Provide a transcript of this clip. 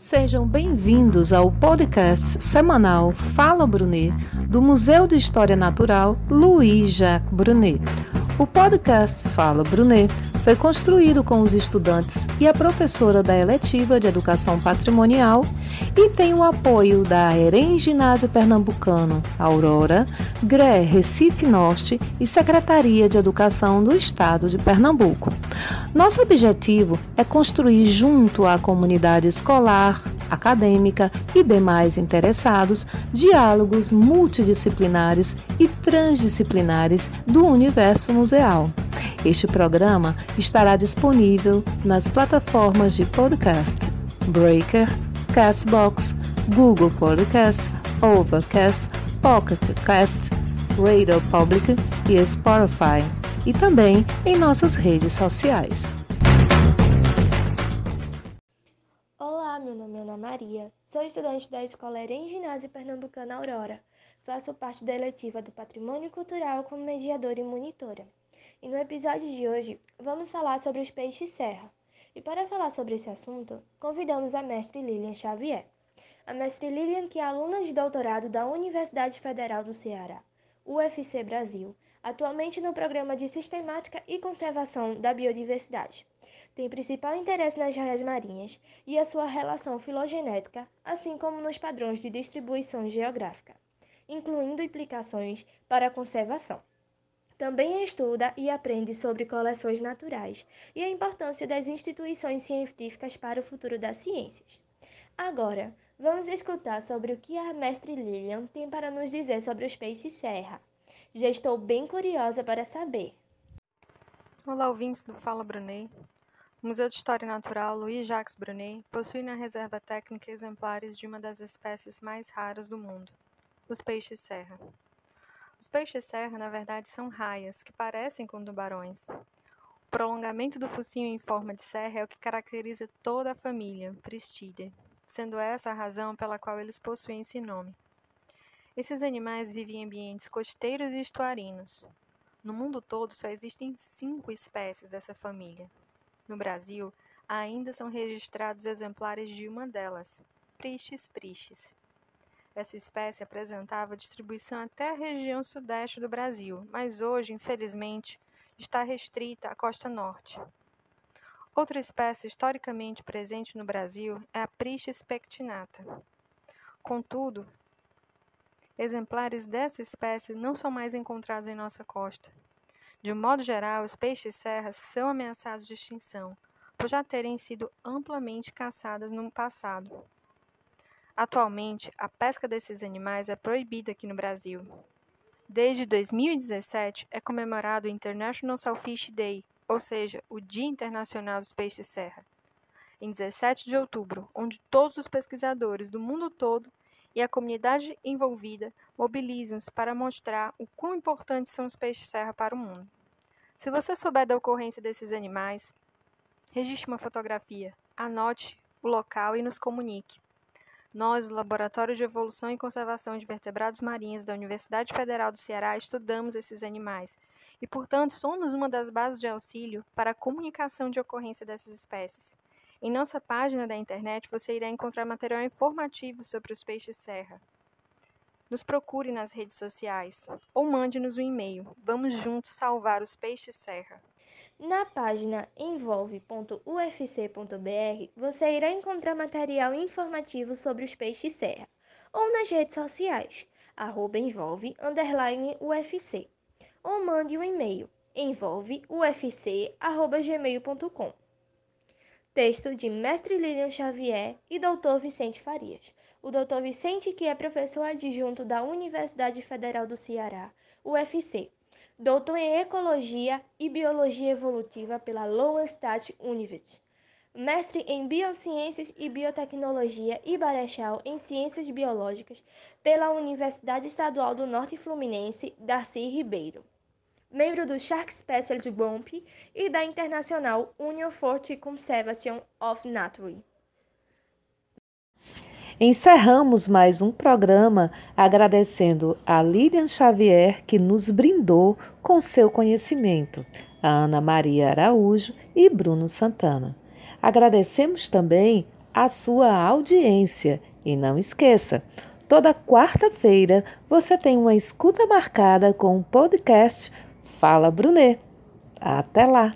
Sejam bem-vindos ao podcast semanal Fala Brunet, do Museu de História Natural Louis Jacques Brunet. O podcast Fala Brunet foi construído com os estudantes e a professora da eletiva de Educação Patrimonial e tem o apoio da EREM Ginásio Pernambucano, Aurora, GRE Recife Norte e Secretaria de Educação do Estado de Pernambuco. Nosso objetivo é construir junto à comunidade escolar, acadêmica e demais interessados diálogos multidisciplinares e transdisciplinares do universo museal. Este programa estará disponível nas plataformas de podcast Breaker, Castbox, Google Podcast, Overcast, Pocket Cast, Radio Public e Spotify, e também em nossas redes sociais. Maria, sou estudante da Escola Erem Ginásio Pernambucana Aurora. Faço parte da eletiva do Patrimônio Cultural como mediadora e monitora. E no episódio de hoje vamos falar sobre os peixes serra. E para falar sobre esse assunto, convidamos a mestre Lilian Xavier. A mestre Lilian, que é aluna de doutorado da Universidade Federal do Ceará, UFC Brasil, atualmente no programa de Sistemática e Conservação da Biodiversidade. Tem principal interesse nas raias marinhas e a sua relação filogenética, assim como nos padrões de distribuição geográfica, incluindo implicações para a conservação. Também estuda e aprende sobre coleções naturais e a importância das instituições científicas para o futuro das ciências. Agora, vamos escutar sobre o que a mestre Lilian tem para nos dizer sobre os peixes serra. Já estou bem curiosa para saber. Olá, ouvintes do Fala Brunet. O Museu de História Natural Louis Jacques Brunet possui na reserva técnica exemplares de uma das espécies mais raras do mundo, os peixes serra. Os peixes-serra, na verdade, são raias, que parecem com tubarões. O prolongamento do focinho em forma de serra é o que caracteriza toda a família Pristidae, sendo essa a razão pela qual eles possuem esse nome. Esses animais vivem em ambientes costeiros e estuarinos. No mundo todo só existem cinco espécies dessa família. No Brasil, ainda são registrados exemplares de uma delas, Pristis pristis. Essa espécie apresentava distribuição até a região sudeste do Brasil, mas hoje, infelizmente, está restrita à costa norte. Outra espécie historicamente presente no Brasil é a Pristis pectinata. Contudo, exemplares dessa espécie não são mais encontrados em nossa costa. De um modo geral, os peixes serras são ameaçados de extinção, por já terem sido amplamente caçadas no passado. Atualmente, a pesca desses animais é proibida aqui no Brasil. Desde 2017 é comemorado o International Saltfish Day, ou seja, o Dia Internacional dos Peixes Serra, em 17 de outubro, onde todos os pesquisadores do mundo todo e a comunidade envolvida mobilizam-se para mostrar o quão importantes são os peixes serra para o mundo. Se você souber da ocorrência desses animais, registre uma fotografia, anote o local e nos comunique. Nós, do Laboratório de Evolução e Conservação de Vertebrados Marinhos da Universidade Federal do Ceará, estudamos esses animais e, portanto, somos uma das bases de auxílio para a comunicação de ocorrência dessas espécies. Em nossa página da internet você irá encontrar material informativo sobre os peixes serra. Nos procure nas redes sociais ou mande-nos um e-mail. Vamos juntos salvar os peixes serra. Na página envolve.ufc.br você irá encontrar material informativo sobre os peixes serra, ou nas redes sociais, arroba envolve, underline UFC, ou mande um e-mail, envolveufc.gmail.com. Texto de Mestre Lilian Xavier e Dr. Vicente Farias. O Dr. Vicente, que é professor adjunto da Universidade Federal do Ceará, UFC, doutor em Ecologia e Biologia Evolutiva pela Lowenstadt University, mestre em Biociências e Biotecnologia e Barechal em Ciências Biológicas pela Universidade Estadual do Norte Fluminense, Darcy Ribeiro. Membro do Shark Special de BOMP e da Internacional Union for the Conservation of Nature. Encerramos mais um programa agradecendo a Lilian Xavier, que nos brindou com seu conhecimento, a Ana Maria Araújo e Bruno Santana. Agradecemos também a sua audiência. E não esqueça, toda quarta-feira você tem uma escuta marcada com o podcast Fala Brunet. Até lá!